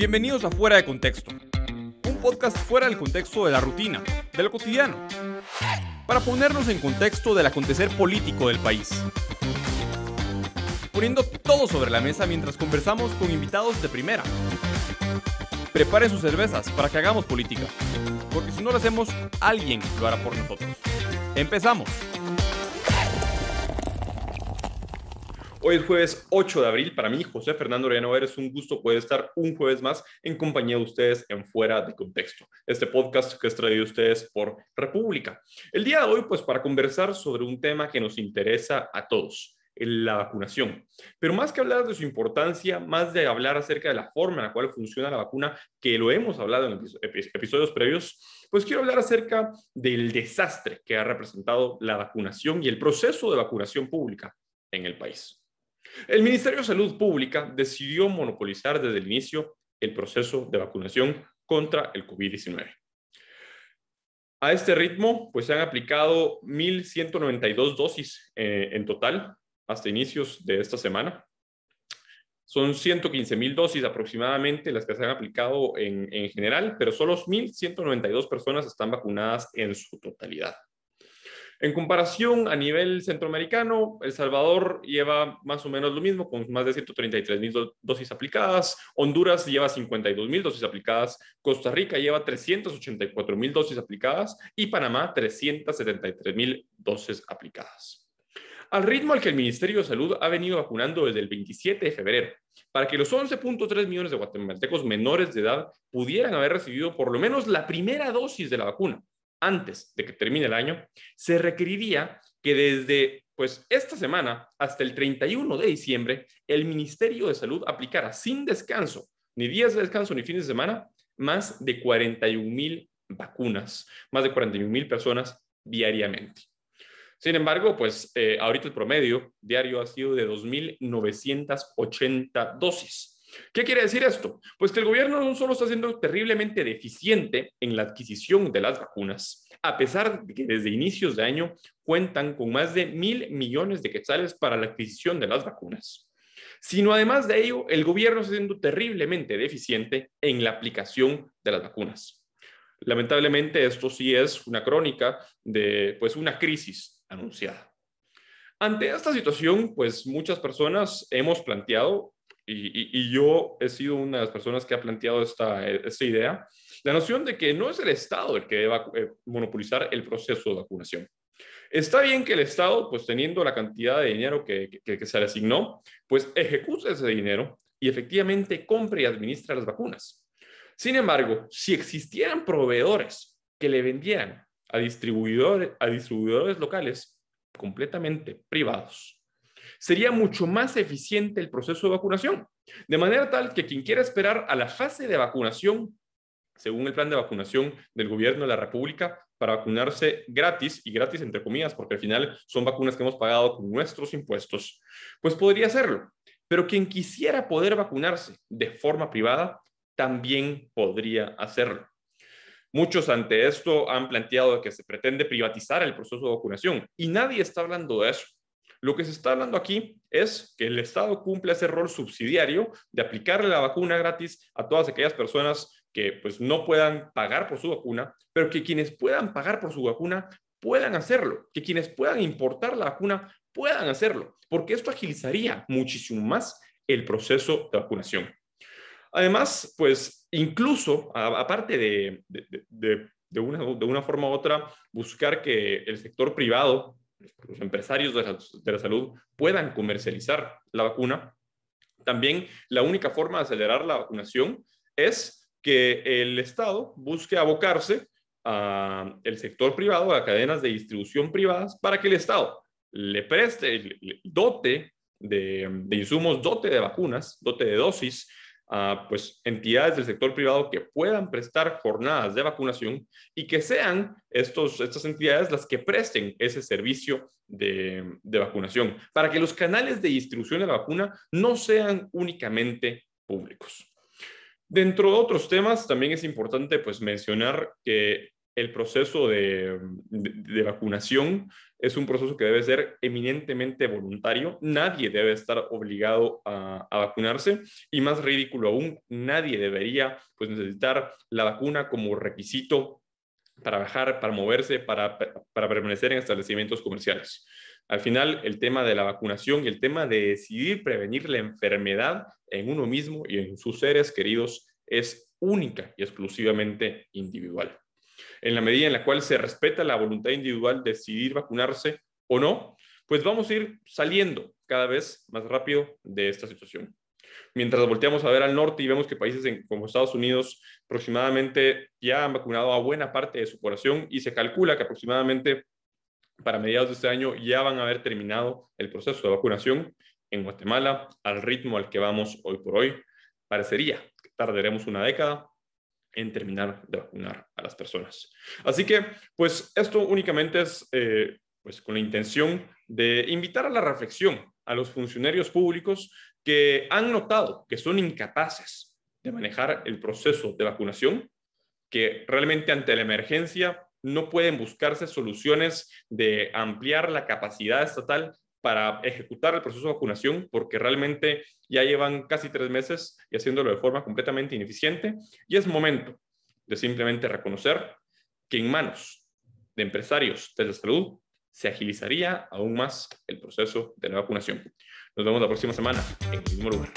Bienvenidos a Fuera de Contexto, un podcast fuera del contexto de la rutina, de lo cotidiano, para ponernos en contexto del acontecer político del país. Poniendo todo sobre la mesa mientras conversamos con invitados de primera. Preparen sus cervezas para que hagamos política, porque si no lo hacemos, alguien lo hará por nosotros. Empezamos. Hoy es jueves 8 de abril. Para mí, José Fernando Ver, es un gusto poder estar un jueves más en compañía de ustedes en Fuera de Contexto. Este podcast que es traído a ustedes por República. El día de hoy, pues para conversar sobre un tema que nos interesa a todos, la vacunación. Pero más que hablar de su importancia, más de hablar acerca de la forma en la cual funciona la vacuna, que lo hemos hablado en episodios previos, pues quiero hablar acerca del desastre que ha representado la vacunación y el proceso de vacunación pública en el país. El Ministerio de Salud Pública decidió monopolizar desde el inicio el proceso de vacunación contra el COVID-19. A este ritmo, pues se han aplicado 1.192 dosis eh, en total hasta inicios de esta semana. Son 115.000 dosis aproximadamente las que se han aplicado en, en general, pero solo 1.192 personas están vacunadas en su totalidad. En comparación a nivel centroamericano, El Salvador lleva más o menos lo mismo, con más de 133 mil dosis aplicadas. Honduras lleva 52 mil dosis aplicadas. Costa Rica lleva 384 mil dosis aplicadas. Y Panamá 373 mil dosis aplicadas. Al ritmo al que el Ministerio de Salud ha venido vacunando desde el 27 de febrero, para que los 11.3 millones de guatemaltecos menores de edad pudieran haber recibido por lo menos la primera dosis de la vacuna antes de que termine el año, se requeriría que desde pues esta semana hasta el 31 de diciembre el Ministerio de Salud aplicara sin descanso, ni días de descanso ni fines de semana, más de 41 mil vacunas, más de 41 mil personas diariamente. Sin embargo, pues eh, ahorita el promedio diario ha sido de 2.980 dosis. ¿Qué quiere decir esto? Pues que el gobierno no solo está siendo terriblemente deficiente en la adquisición de las vacunas, a pesar de que desde inicios de año cuentan con más de mil millones de quetzales para la adquisición de las vacunas, sino además de ello, el gobierno está siendo terriblemente deficiente en la aplicación de las vacunas. Lamentablemente, esto sí es una crónica de pues, una crisis anunciada. Ante esta situación, pues muchas personas hemos planteado y, yo he sido una de las personas que ha planteado esta, esta idea, la noción de que no es el Estado el que deba eh, monopolizar el proceso de vacunación. Está bien que el Estado, pues teniendo la cantidad de dinero que, que, se le asignó, pues ejecute ese dinero y efectivamente compre y administre las vacunas. Sin embargo, si existieran proveedores que le vendieran a distribuidores, a distribuidores locales completamente privados, sería mucho más eficiente el proceso de vacunación. De manera tal que quien quiera esperar a la fase de vacunación, según el plan de vacunación del gobierno de la República, para vacunarse gratis, y gratis entre comillas, porque al final son vacunas que hemos pagado con nuestros impuestos, pues podría hacerlo. Pero quien quisiera poder vacunarse de forma privada, también podría hacerlo. Muchos ante esto han planteado que se pretende privatizar el proceso de vacunación y nadie está hablando de eso. Lo que se está hablando aquí es que el Estado cumple ese rol subsidiario de aplicarle la vacuna gratis a todas aquellas personas que pues no puedan pagar por su vacuna, pero que quienes puedan pagar por su vacuna puedan hacerlo, que quienes puedan importar la vacuna puedan hacerlo, porque esto agilizaría muchísimo más el proceso de vacunación. Además, pues incluso, aparte de, de, una, de una forma u otra, buscar que el sector privado los empresarios de la, salud puedan comercializar la vacuna. También la única forma de acelerar la vacunación es que el Estado busque abocarse al sector privado, a cadenas de distribución privadas, para que el Estado le preste, dote de, de insumos, dote de vacunas, dote de dosis a pues, entidades del sector privado que puedan prestar jornadas de vacunación y que sean estos, estas entidades las que presten ese servicio de, de vacunación, para que los canales de distribución de la vacuna no sean únicamente públicos. Dentro de otros temas, también es importante pues, mencionar que el proceso de, vacunación es un proceso que debe ser eminentemente voluntario. Nadie debe estar obligado a, vacunarse y más ridículo aún, nadie debería pues, necesitar la vacuna como requisito para bajar, para moverse, para, para permanecer en establecimientos comerciales. Al final, el tema de la vacunación y el tema de decidir prevenir la enfermedad en uno mismo y en sus seres queridos es única y exclusivamente individual. En la medida en la cual se respeta la voluntad individual de decidir vacunarse o no, pues vamos a ir saliendo cada vez más rápido de esta situación. Mientras volteamos a ver al norte y vemos que países como Estados Unidos aproximadamente ya han vacunado a buena parte de su población y se calcula que aproximadamente para mediados de este año ya van a haber terminado el proceso de vacunación. En Guatemala, al ritmo al que vamos hoy por hoy, parecería que tardaremos una década en terminar de vacunar a las personas. Así que, pues esto únicamente es eh, pues, con la intención de invitar a la reflexión a los funcionarios públicos que han notado que son incapaces de manejar el proceso de vacunación, que realmente ante la emergencia no pueden buscarse soluciones de ampliar la capacidad estatal para ejecutar el proceso de vacunación, porque realmente ya llevan casi tres meses y haciéndolo de forma completamente ineficiente, y es momento de simplemente reconocer que en manos de empresarios de la salud se agilizaría aún más el proceso de la vacunación. Nos vemos la próxima semana en el mismo lugar.